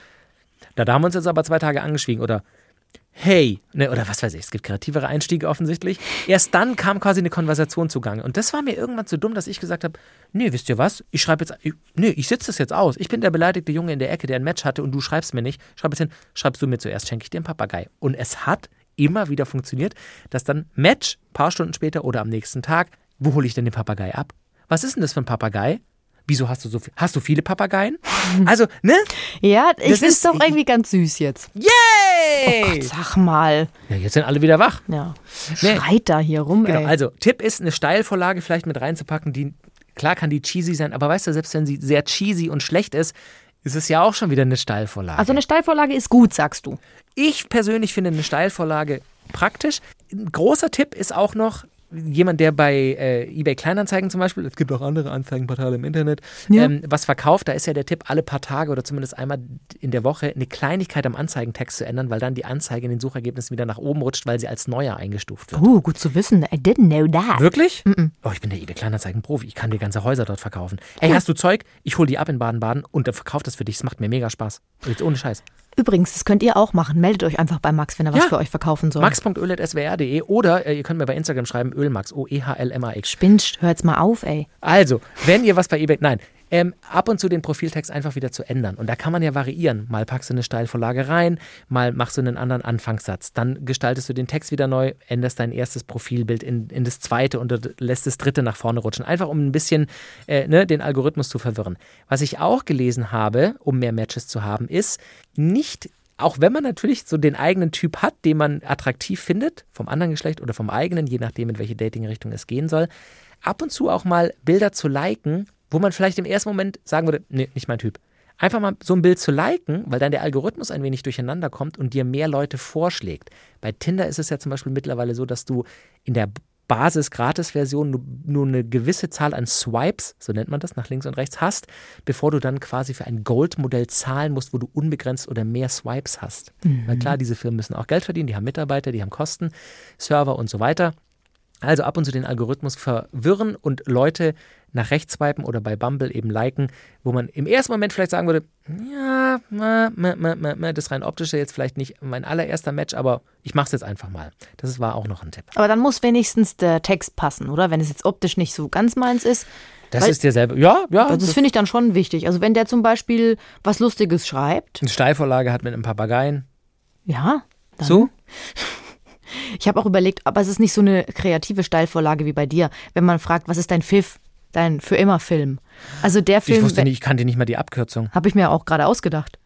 da, da haben wir uns jetzt aber zwei Tage angeschwiegen oder hey, ne, oder was weiß ich, es gibt kreativere Einstiege offensichtlich. Erst dann kam quasi eine Konversation zugange. Und das war mir irgendwann zu dumm, dass ich gesagt habe, nee, wisst ihr was, ich schreibe jetzt, ich- nee, ich sitze das jetzt aus. Ich bin der beleidigte Junge in der Ecke, der ein Match hatte und du schreibst mir nicht. Schreib jetzt hin, schreibst du mir zuerst, schenke ich dir einen Papagei. Und es hat immer wieder funktioniert, dass dann Match, paar Stunden später oder am nächsten Tag, wo hole ich denn den Papagei ab? Was ist denn das für ein Papagei? Wieso hast du so viel? Hast du viele Papageien? Also, ne? Ja, ich Das finde es ist- doch irgendwie ganz süß jetzt. Yay! Sag mal. Ja, jetzt sind alle wieder wach. Ja. Nee. Schreit da hier rum, Genau, ey. also Tipp ist, eine Steilvorlage vielleicht mit reinzupacken, die, klar kann die cheesy sein, aber weißt du, selbst wenn sie sehr cheesy und schlecht ist, ist es ja auch schon wieder eine Steilvorlage. Also eine Steilvorlage ist gut, sagst du. ich persönlich finde eine Steilvorlage praktisch. Ein großer Tipp ist auch noch, jemand, der bei äh, eBay Kleinanzeigen zum Beispiel, es gibt auch andere Anzeigenportale im Internet, Ja. ähm, was verkauft, da ist ja der Tipp, alle paar Tage oder zumindest einmal in der Woche eine Kleinigkeit am Anzeigentext zu ändern, weil dann die Anzeige in den Suchergebnissen wieder nach oben rutscht, weil sie als neuer eingestuft wird. Uh, gut zu wissen. I didn't know that. Wirklich? Oh, ich bin der eBay Kleinanzeigen-Profi. Ich kann dir ganze Häuser dort verkaufen. Hey, hast du Zeug? Ich hol die ab in Baden-Baden und dann verkauft das für dich. Es macht mir mega Spaß. Jetzt ohne Scheiß. Übrigens, das könnt ihr auch machen. Meldet euch einfach bei Max, wenn er was Ja. für euch verkaufen soll. max.öl.swr.de oder äh, ihr könnt mir bei Instagram schreiben, ölmax, O-E-H-L-M-A-X. Spinnst, hör jetzt mal auf, ey. Also, wenn ihr was bei eBay, nein, ähm, ab und zu den Profiltext einfach wieder zu ändern. Und da kann man ja variieren. Mal packst du eine Steilvorlage rein, mal machst du einen anderen Anfangssatz. Dann gestaltest du den Text wieder neu, änderst dein erstes Profilbild in, in das zweite und lässt das dritte nach vorne rutschen. Einfach um ein bisschen äh, ne, den Algorithmus zu verwirren. Was ich auch gelesen habe, um mehr Matches zu haben, ist nicht auch wenn man natürlich so den eigenen Typ hat, den man attraktiv findet, vom anderen Geschlecht oder vom eigenen, je nachdem, in welche Dating-Richtung es gehen soll, ab und zu auch mal Bilder zu liken, wo man vielleicht im ersten Moment sagen würde, nee, nicht mein Typ. Einfach mal so ein Bild zu liken, weil dann der Algorithmus ein wenig durcheinander kommt und dir mehr Leute vorschlägt. Bei Tinder ist es ja zum Beispiel mittlerweile so, dass du in der Basis-Gratis-Version nur, nur eine gewisse Zahl an Swipes, so nennt man das, nach links und rechts hast, bevor du dann quasi für ein Gold-Modell zahlen musst, wo du unbegrenzt oder mehr Swipes hast. Weil klar, diese Firmen müssen auch Geld verdienen, die haben Mitarbeiter, die haben Kosten, Server und so weiter. Also ab und zu den Algorithmus verwirren und Leute nach rechts swipen oder bei Bumble eben liken, wo man im ersten Moment vielleicht sagen würde, ja, das rein optische jetzt vielleicht nicht mein allererster Match, aber ich mache es jetzt einfach mal. Das war auch noch ein Tipp. Aber dann muss wenigstens der Text passen, oder? Wenn es jetzt optisch nicht so ganz meins ist. Das Weil- ist dir selber, ja, ja. Also das finde ich dann schon wichtig. Also wenn der zum Beispiel was Lustiges schreibt, eine Steilvorlage hat mit einem Papageien. ja. Dann. So? Ich habe auch überlegt, aber es ist nicht so eine kreative Steilvorlage wie bei dir, wenn man fragt, was ist dein Pfiff, dein für immer Film? Also der Ich Film wusste nicht, ich kannte nicht mal die Abkürzung. habe ich mir auch gerade ausgedacht.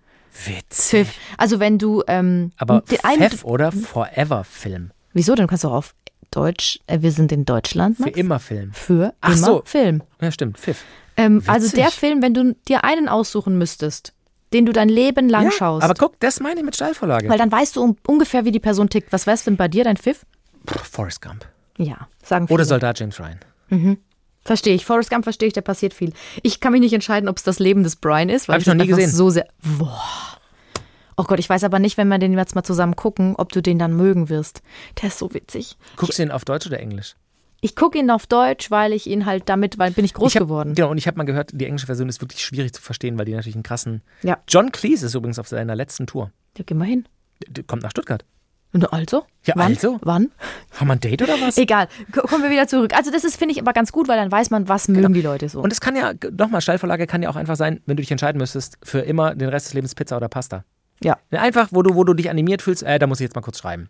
Witz. Pfiff. Also wenn du ähm, Aber Pfeff oder Forever Film. wieso? Dann kannst du auch auf Deutsch. Äh, wir sind in Deutschland. Für Max? immer Film. Für Ach immer so. Film. Ja, stimmt, Pfiff. Ähm, also Witzig. der Film, wenn du dir einen aussuchen müsstest, den du dein Leben lang Ja, schaust, aber guck, das meine ich mit Steilvorlage. weil dann weißt du um, ungefähr, wie die Person tickt. Was wär's denn bei dir, dein Pfiff? Forrest Gump. Ja, sagen viele. Oder Soldat James Ryan. Verstehe ich. Forrest Gump verstehe ich, da passiert viel. Ich kann mich nicht entscheiden, ob es das Leben des Brian ist, weil Hab ich noch das nie gesehen. so sehr. Boah. Oh Gott, ich weiß aber nicht, wenn wir den jetzt mal zusammen gucken, ob du den dann mögen wirst. Der ist so witzig. Guckst du ihn auf Deutsch oder Englisch? Ich gucke ihn auf Deutsch, weil ich ihn halt damit, weil bin ich groß ich hab, geworden. Genau, und ich habe mal gehört, die englische Version ist wirklich schwierig zu verstehen, weil die natürlich einen krassen. Ja. John Cleese ist übrigens auf seiner letzten Tour. Ja, geh mal hin. Der kommt nach Stuttgart. Und also? Ja, Wann? also? Wann? Haben wir ein Date oder was? Egal. Ko- Kommen wir wieder zurück. Also das ist, finde ich, aber ganz gut, weil dann weiß man, was mögen die Leute so. Und es kann ja, nochmal, Steilvorlage kann ja auch einfach sein, wenn du dich entscheiden müsstest, für immer den Rest des Lebens Pizza oder Pasta. ja. Einfach, wo du, wo du dich animiert fühlst, äh, da muss ich jetzt mal kurz schreiben.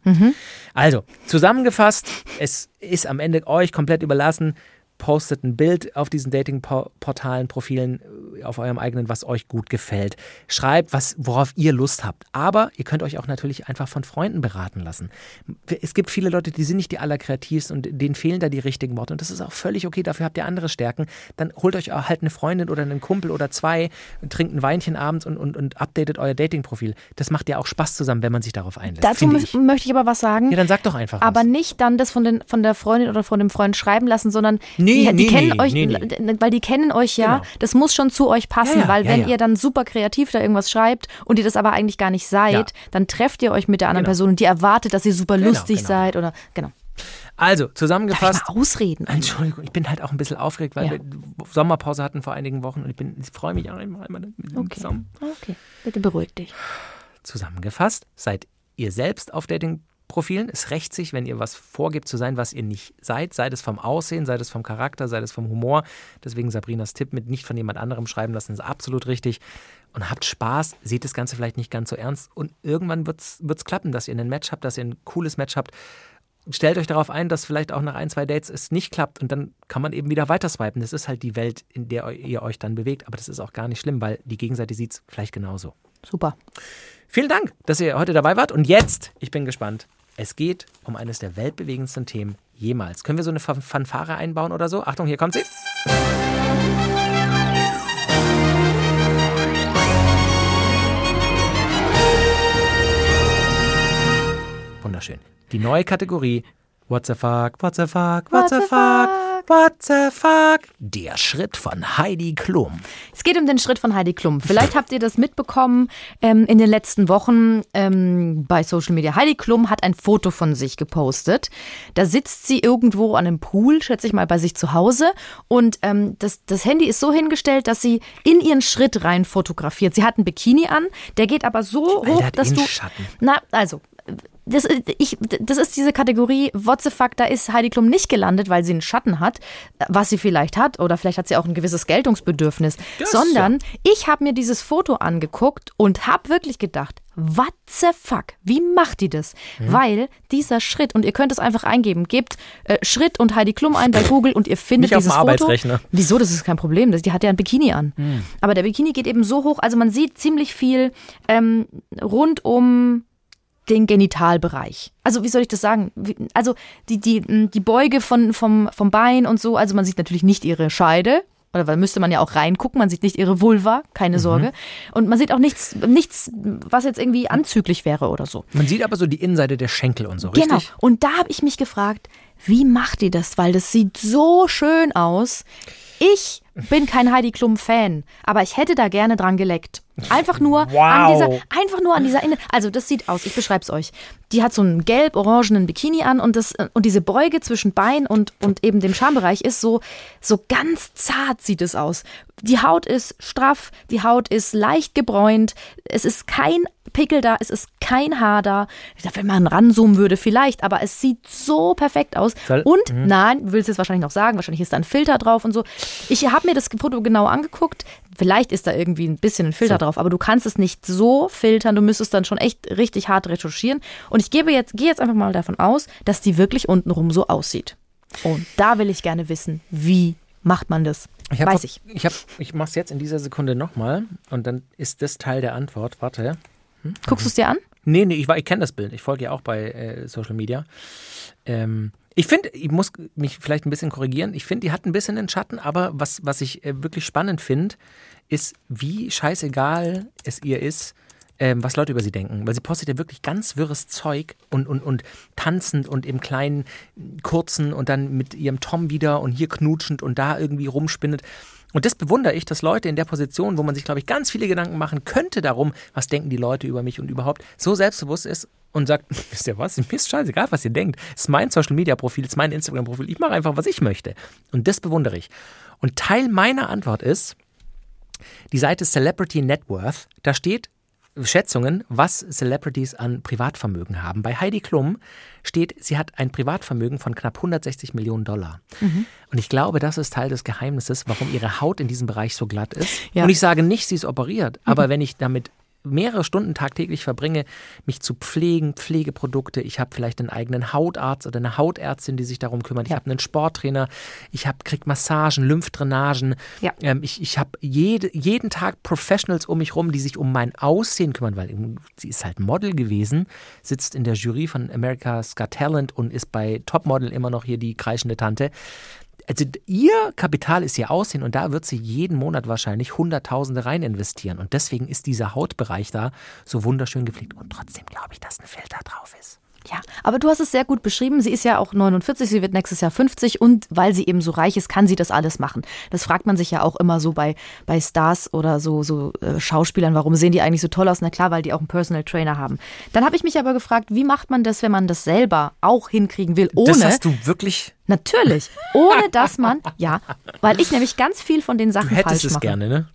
Also, zusammengefasst, es ist am Ende euch komplett überlassen. Postet ein Bild auf diesen Dating-Portalen, Profilen, auf eurem eigenen, was euch gut gefällt. Schreibt, was, worauf ihr Lust habt. Aber ihr könnt euch auch natürlich einfach von Freunden beraten lassen. Es gibt viele Leute, die sind nicht die allerkreativsten und denen fehlen da die richtigen Worte. Und das ist auch völlig okay, dafür habt ihr andere Stärken. Dann holt euch halt eine Freundin oder einen Kumpel oder zwei, trinkt ein Weinchen abends und, und, und updatet euer Dating-Profil. Das macht ja auch Spaß zusammen, wenn man sich darauf einlässt. Dazu ich. möchte ich aber was sagen. Ja, dann sag doch einfach aber was. nicht dann das von, den, von der Freundin oder von dem Freund schreiben lassen, sondern Nee, die, die nee, kennen nee, euch, weil die kennen euch ja. Genau. Das muss schon zu euch passen, Ja, weil ja, wenn ja. ihr dann super kreativ da irgendwas schreibt und ihr das aber eigentlich gar nicht seid, dann trefft ihr euch mit der anderen Genau. Person und die erwartet, dass ihr super Genau, lustig genau. seid oder genau. Also, Darf ich zusammengefasst. mal ausreden? Entschuldigung, ich bin halt auch ein bisschen aufgeregt, weil wir Sommerpause hatten vor einigen Wochen und ich, bin- ich freue mich auch einmal mit dem Okay. zusammen. Okay, bitte beruhig dich. Zusammengefasst, seid ihr selbst auf Dating-Profilen. Es rächt sich, wenn ihr was vorgibt zu sein, was ihr nicht seid. Sei es vom Aussehen, sei es vom Charakter, sei es vom Humor. Deswegen Sabrinas Tipp mit nicht von jemand anderem schreiben lassen, ist absolut richtig. Und habt Spaß, seht das Ganze vielleicht nicht ganz so ernst. Und irgendwann wird es klappen, dass ihr ein Match habt, dass ihr ein cooles Match habt. Stellt euch darauf ein, dass vielleicht auch nach ein, zwei Dates es nicht klappt und dann kann man eben wieder weiter swipen. Das ist halt die Welt, in der ihr euch dann bewegt. Aber das ist auch gar nicht schlimm, weil die Gegenseite sieht es vielleicht genauso. Super. Vielen Dank, dass ihr heute dabei wart. Und jetzt, ich bin gespannt. Es geht um eines der weltbewegendsten Themen jemals. Können wir so eine Fan- Fanfare einbauen oder so? Achtung, hier kommt sie. Wunderschön. Die neue Kategorie What the fuck, what the fuck, what the fuck, what the fuck. Der Schritt von Heidi Klum. Es geht um den Schritt von Heidi Klum. Vielleicht habt ihr das mitbekommen ähm, in den letzten Wochen ähm, bei Social Media. Heidi Klum hat ein Foto von sich gepostet. Da sitzt sie irgendwo an einem Pool, schätze ich mal, bei sich zu Hause. Und ähm, das, das Handy ist so hingestellt, dass sie in ihren Schritt rein fotografiert. Sie hat einen Bikini an, der geht aber so der hoch, dass du. Schatten. Na, also. Das, ich, das ist diese Kategorie, what the fuck, da ist Heidi Klum nicht gelandet, weil sie einen Schatten hat, was sie vielleicht hat, oder vielleicht hat sie auch ein gewisses Geltungsbedürfnis, Das sondern ich habe mir dieses Foto angeguckt und habe wirklich gedacht, what the fuck, wie macht die das? Mhm. Weil dieser Schritt, und ihr könnt es einfach eingeben, gebt äh, Schritt und Heidi Klum ein bei Google und ihr findet Nicht auf dem dieses Foto. Arbeitsrechner. Wieso, das ist kein Problem, die hat ja ein Bikini an. Aber der Bikini geht eben so hoch, also man sieht ziemlich viel ähm, rund um den Genitalbereich. Also wie soll ich das sagen? Also die, die, die Beuge von, vom, vom Bein und so. Also man sieht natürlich nicht ihre Scheide. Oder da müsste man ja auch reingucken. Man sieht nicht ihre Vulva, Mhm. keine Sorge. Und man sieht auch nichts, nichts, was jetzt irgendwie anzüglich wäre oder so. Man sieht aber so die Innenseite der Schenkel und so, richtig? Genau. Und da habe ich mich gefragt, wie macht die das? Weil das sieht so schön aus. Ich bin kein Heidi Klum-Fan, aber ich hätte da gerne dran geleckt. Einfach nur an Wow. dieser, einfach nur an dieser Inne. Also das sieht aus. Ich beschreibe es euch. Die hat so einen gelb-orangenen Bikini an und das und diese Beuge zwischen Bein und und eben dem Schambereich ist so so ganz zart sieht es aus. Die Haut ist straff, die Haut ist leicht gebräunt. Es ist kein Pickel da, es ist kein Haar da. Ich dachte, wenn man ranzoomen würde, vielleicht, aber es sieht so perfekt aus. Soll- und nein, du willst es wahrscheinlich noch sagen, wahrscheinlich ist da ein Filter drauf und so. Ich habe mir das Foto genau angeguckt. Vielleicht ist da irgendwie ein bisschen ein Filter drauf, aber du kannst es nicht so filtern. Du müsstest dann schon echt richtig hart retuschieren. Und ich gebe jetzt, gehe jetzt einfach mal davon aus, dass die wirklich untenrum so aussieht. Und da will ich gerne wissen, wie macht man das? Ich Weiß ich. Ich, hab, ich mache es jetzt in dieser Sekunde nochmal und dann ist das Teil der Antwort. Warte. Guckst du es dir an? Nee, nee, ich, ich kenne das Bild. Ich folge ja auch bei äh, Social Media. Ähm, ich finde, ich muss mich vielleicht ein bisschen korrigieren. Ich finde, die hat ein bisschen den Schatten, aber was, was ich äh, wirklich spannend finde, ist, wie scheißegal es ihr ist, ähm, was Leute über sie denken. Weil sie postet ja wirklich ganz wirres Zeug und, und, und tanzend und im kleinen, kurzen und dann mit ihrem Tom wieder und hier knutschend und da irgendwie rumspinnet. Und das bewundere ich, dass Leute in der Position, wo man sich, glaube ich, ganz viele Gedanken machen könnte darum, was denken die Leute über mich und überhaupt, so selbstbewusst ist und sagt, wisst ihr was, mir ist scheißegal, was ihr denkt. Es ist mein Social-Media-Profil, es ist mein Instagram-Profil, ich mache einfach, was ich möchte. Und das bewundere ich. Und Teil meiner Antwort ist, die Seite Celebrity Net Worth, da steht Schätzungen, was Celebrities an Privatvermögen haben. Bei Heidi Klum steht, sie hat ein Privatvermögen von knapp 160 Millionen Dollar. Und ich glaube, das ist Teil des Geheimnisses, warum ihre Haut in diesem Bereich so glatt ist. Ja. Und ich sage nicht, sie ist operiert, aber wenn ich damit mehrere Stunden tagtäglich verbringe, mich zu pflegen, Pflegeprodukte. Ich habe vielleicht einen eigenen Hautarzt oder eine Hautärztin, die sich darum kümmert. Ich Ja. habe einen Sporttrainer. Ich habe krieg Massagen, Lymphdrainagen. Ja. Ähm, ich ich habe jede, jeden Tag Professionals um mich rum, die sich um mein Aussehen kümmern, weil sie ist halt Model gewesen, sitzt in der Jury von America's Got Talent und ist bei Topmodel immer noch hier die kreischende Tante. Also ihr Kapital ist ihr Aussehen und da wird sie jeden Monat wahrscheinlich Hunderttausende rein investieren. Und deswegen ist dieser Hautbereich da so wunderschön gepflegt. Und trotzdem glaube ich, dass ein Filter drauf ist. Ja, aber du hast es sehr gut beschrieben. Sie ist ja auch 49, sie wird nächstes Jahr 50 und weil sie eben so reich ist, kann sie das alles machen. Das fragt man sich ja auch immer so bei, bei Stars oder so, so äh, Schauspielern, warum sehen die eigentlich so toll aus? Na klar, weil die auch einen Personal Trainer haben. Dann habe ich mich aber gefragt, wie macht man das, wenn man das selber auch hinkriegen will, ohne. Das hast du wirklich. Natürlich, ohne dass man, ja, weil ich nämlich ganz viel von den Sachen Du hättest falsch es mache. gerne, ne?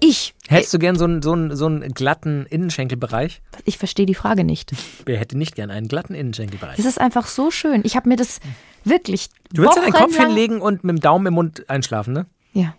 Ich, Hättest du gern so einen, so einen, so einen glatten Innenschenkelbereich? ich verstehe die Frage nicht. Wer hätte nicht gern einen glatten Innenschenkelbereich? Das ist einfach so schön. Ich habe mir das wirklich. Du würdest ja deinen Kopf hinlegen und mit dem Daumen im Mund einschlafen, ne? Ja.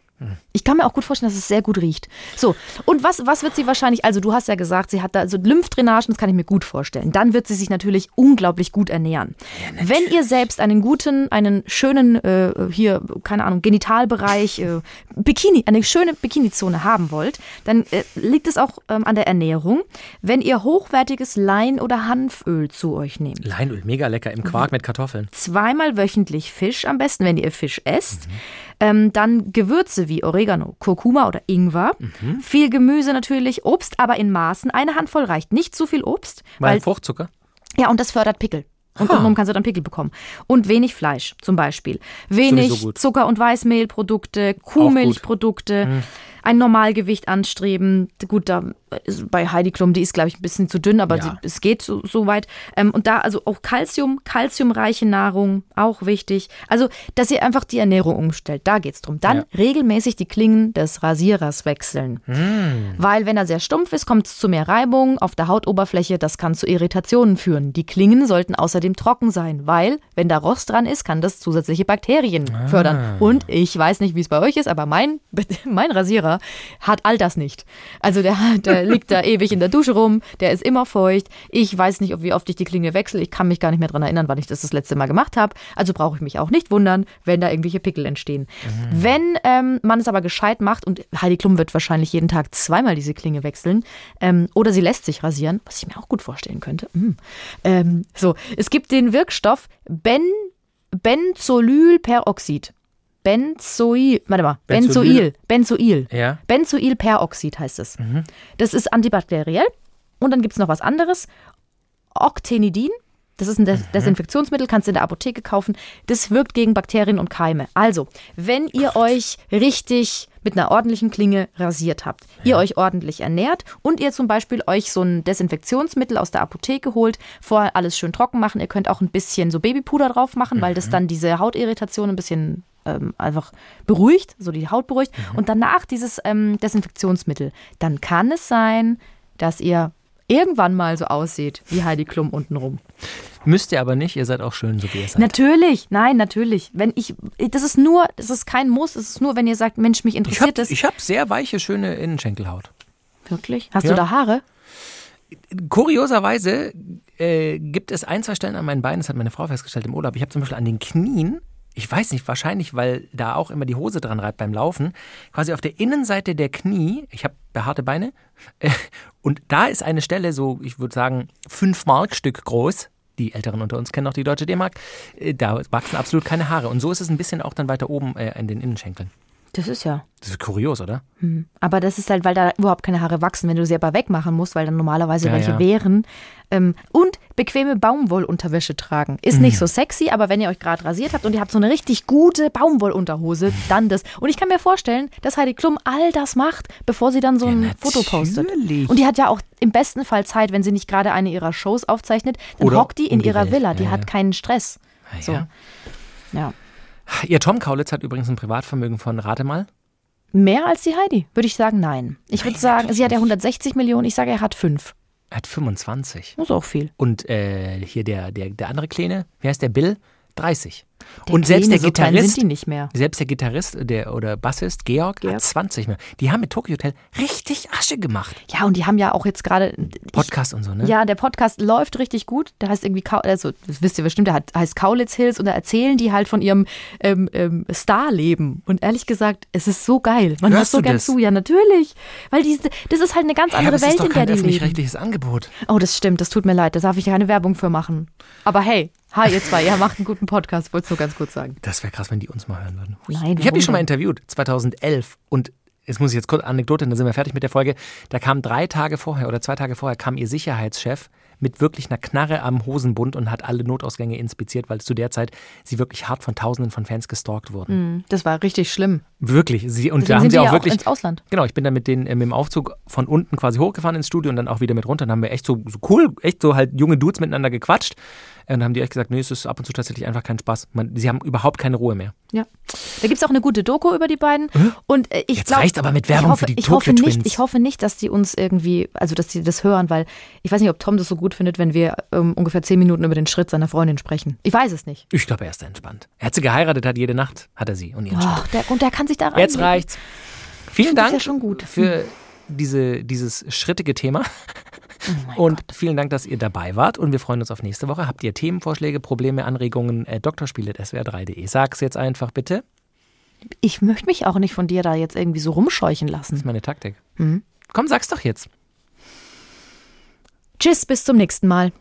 Ich kann mir auch gut vorstellen, dass es sehr gut riecht. So, und was, was wird sie wahrscheinlich, also du hast ja gesagt, sie hat da so Lymphdrainagen, das kann ich mir gut vorstellen. Dann wird sie sich natürlich unglaublich gut ernähren. Wenn ihr selbst einen guten, einen schönen, äh, hier, keine Ahnung, Genitalbereich, äh, Bikini, eine schöne Bikini-Zone haben wollt, dann äh, liegt es auch ähm, an der Ernährung. Wenn ihr hochwertiges Lein- oder Hanföl zu euch nehmt, Leinöl, mega lecker, im Quark mit Kartoffeln. zweimal wöchentlich Fisch, am besten, wenn ihr Fisch esst. Ähm, dann Gewürze wie Oregano, Kurkuma oder Ingwer. Viel Gemüse natürlich, Obst, aber in Maßen. Eine Handvoll reicht. Nicht zu viel Obst, Weil weil Fruchtzucker? ja, und das fördert Pickel. Und untenrum kannst du dann Pickel bekommen. Und wenig Fleisch zum Beispiel. Wenig. Zucker- und Weißmehlprodukte, Kuhmilchprodukte, ein Normalgewicht anstreben. Gut, da ist bei Heidi Klum, die ist, glaube ich, ein bisschen zu dünn, aber Ja. sie, es geht so, so weit. Ähm, und da also auch Kalzium, kalziumreiche Nahrung, auch wichtig. Also, dass ihr einfach die Ernährung umstellt, da geht's drum. Dann Ja. regelmäßig die Klingen des Rasierers wechseln. Weil wenn er sehr stumpf ist, kommt es zu mehr Reibung auf der Hautoberfläche. Das kann zu Irritationen führen. Die Klingen sollten außerdem trocken sein, weil wenn da Rost dran ist, kann das zusätzliche Bakterien fördern. Und ich weiß nicht, wie es bei euch ist, aber mein, mein Rasierer hat all das nicht. Also der, der liegt da ewig in der Dusche rum, der ist immer feucht. Ich weiß nicht, ob wie oft ich die Klinge wechsle. Ich kann mich gar nicht mehr dran erinnern, wann ich das das letzte Mal gemacht habe. Also brauche ich mich auch nicht wundern, wenn da irgendwelche Pickel entstehen. Wenn ähm, man es aber gescheit macht und Heidi Klum wird wahrscheinlich jeden Tag zweimal diese Klinge wechseln ähm, oder sie lässt sich rasieren, was ich mir auch gut vorstellen könnte. Mm. Ähm, so, es gibt den Wirkstoff Ben Benzolylperoxid. Benzoil, warte mal. Benzoil, Benzoil. Ja. Benzoylperoxid heißt es. Das ist antibakteriell. Und dann gibt es noch was anderes. Octenidin. Das ist ein Des Desinfektionsmittel, kannst du in der Apotheke kaufen. Das wirkt gegen Bakterien und Keime. Also, wenn ihr euch richtig mit einer ordentlichen Klinge rasiert habt, ihr euch ordentlich ernährt und ihr zum Beispiel euch so ein Desinfektionsmittel aus der Apotheke holt, vorher alles schön trocken machen. Ihr könnt auch ein bisschen so Babypuder drauf machen, weil das dann diese Hautirritation ein bisschen ähm, einfach beruhigt, so die Haut beruhigt. Und danach dieses ähm, Desinfektionsmittel. Dann kann es sein, dass ihr irgendwann mal so aussieht wie Heidi Klum untenrum. Müsst ihr aber nicht, ihr seid auch schön, so wie ihr seid. Natürlich, nein, natürlich. Wenn ich, das ist nur, das ist kein Muss, es ist nur, wenn ihr sagt, Mensch, mich ich interessiert habe das. ich hab sehr weiche, schöne Innenschenkelhaut. Wirklich? Hast Ja. du da Haare? Kurioserweise äh, gibt es ein, zwei Stellen an meinen Beinen, das hat meine Frau festgestellt im Urlaub. Ich habe zum Beispiel an den Knien, ich weiß nicht, wahrscheinlich, weil da auch immer die Hose dran reibt beim Laufen, quasi auf der Innenseite der Knie, ich habe behaarte Beine, und da ist eine Stelle so, ich würde sagen, fünf Markstück groß. Die Älteren unter uns kennen noch die deutsche D-Mark. Äh, Da wachsen absolut keine Haare. Und so ist es ein bisschen auch dann weiter oben äh, in den Innenschenkeln. Das ist ja. Das ist kurios, oder? Aber das ist halt, weil da überhaupt keine Haare wachsen, wenn du sie aber wegmachen musst, weil dann normalerweise Ja, welche ja. wären. Ähm, und bequeme Baumwollunterwäsche tragen. Ist Mhm. nicht so sexy, aber wenn ihr euch gerade rasiert habt und ihr habt so eine richtig gute Baumwollunterhose, dann das. Und ich kann mir vorstellen, dass Heidi Klum all das macht, bevor sie dann so ein Foto postet. Und die hat ja auch im besten Fall Zeit, wenn sie nicht gerade eine ihrer Shows aufzeichnet, dann Oder hockt die in ihrer. Villa. Die Ja, hat ja. keinen Stress. Ah, So. ja. Ihr Tom Kaulitz hat übrigens ein Privatvermögen von, rate mal, Mehr als die Heidi? Würde ich sagen, nein. Ich würde sagen, sie hat ja 160 Millionen, ich sage, er hat fünf. er hat 25. Das ist auch viel. Und äh, hier der, der, der andere Kleine, wie heißt der Bill? 30. Der und selbst der so Gitarrist, die nicht mehr. selbst der Gitarrist der, oder Bassist Georg, Georg. hat 20 mehr. Die haben mit Tokyo Hotel richtig Asche gemacht. Ja, und die haben ja auch jetzt gerade. ich- Podcast und so, ne? Ja, der Podcast läuft richtig gut. Der heißt irgendwie, also das wisst ihr bestimmt, der hat, heißt Kaulitz Hills und da erzählen die halt von ihrem ähm, ähm, Starleben. Und ehrlich gesagt, es ist so geil. Man hört so gern das? zu. Ja, natürlich. Weil die, das ist halt eine ganz ja, andere es Welt, ist doch in der kein die leben. öffentlich-rechtliches Angebot. Oh, das stimmt. Das tut mir leid. Da darf ich keine Werbung für machen. Aber hey, hi ihr zwei, ihr macht einen guten Podcast. Wollte es nur ganz kurz sagen. Das wäre krass, wenn die uns mal hören würden. Nein, ich habe die schon mal interviewt, 2011. Und jetzt muss ich jetzt kurz Anekdote, dann sind wir fertig mit der Folge. Da kam drei Tage vorher oder zwei Tage vorher kam ihr Sicherheitschef mit wirklich einer Knarre am Hosenbund und hat alle Notausgänge inspiziert, weil zu der Zeit sie wirklich hart von Tausenden von Fans gestalkt wurden. Mhm, das war richtig schlimm. Wirklich. Sie, und Deswegen da haben sind sie auch ja wirklich. ins Ausland. Genau, ich bin dann mit, den, äh, mit dem Aufzug von unten quasi hochgefahren ins Studio und dann auch wieder mit runter. Dann haben wir echt so, so cool, echt so halt junge Dudes miteinander gequatscht. Und dann haben die echt gesagt, nee, es ist ab und zu tatsächlich einfach kein Spaß. Man, sie haben überhaupt keine Ruhe mehr. Ja. Da gibt es auch eine gute Doku über die beiden. Und äh, ich Jetzt glaub, reicht's aber mit Werbung ich hoffe, für die ich hoffe Tokyo nicht, Twins. Ich hoffe nicht, dass die uns irgendwie, also dass die das hören, weil ich weiß nicht, ob Tom das so gut findet, wenn wir ähm, ungefähr zehn Minuten über den Schritt seiner Freundin sprechen. Ich weiß es nicht. Ich glaube, er ist entspannt. Er hat sie geheiratet, hat jede Nacht, hat er sie und ihren Schritt. Ach, der, und der kann sich da rein. Jetzt reicht's. Vielen Dank ja schon gut. für diese, dieses schrittige Thema. Oh und vielen Dank, dass ihr dabei wart. Und wir freuen uns auf nächste Woche. Habt ihr Themenvorschläge, Probleme, Anregungen? Äh, Doktorspiele.swr3.de. Sag's jetzt einfach bitte. Ich möchte mich auch nicht von dir da jetzt irgendwie so rumscheuchen Das lassen. ist meine Taktik. Mhm. Komm, sag's doch jetzt. Tschüss, bis zum nächsten Mal.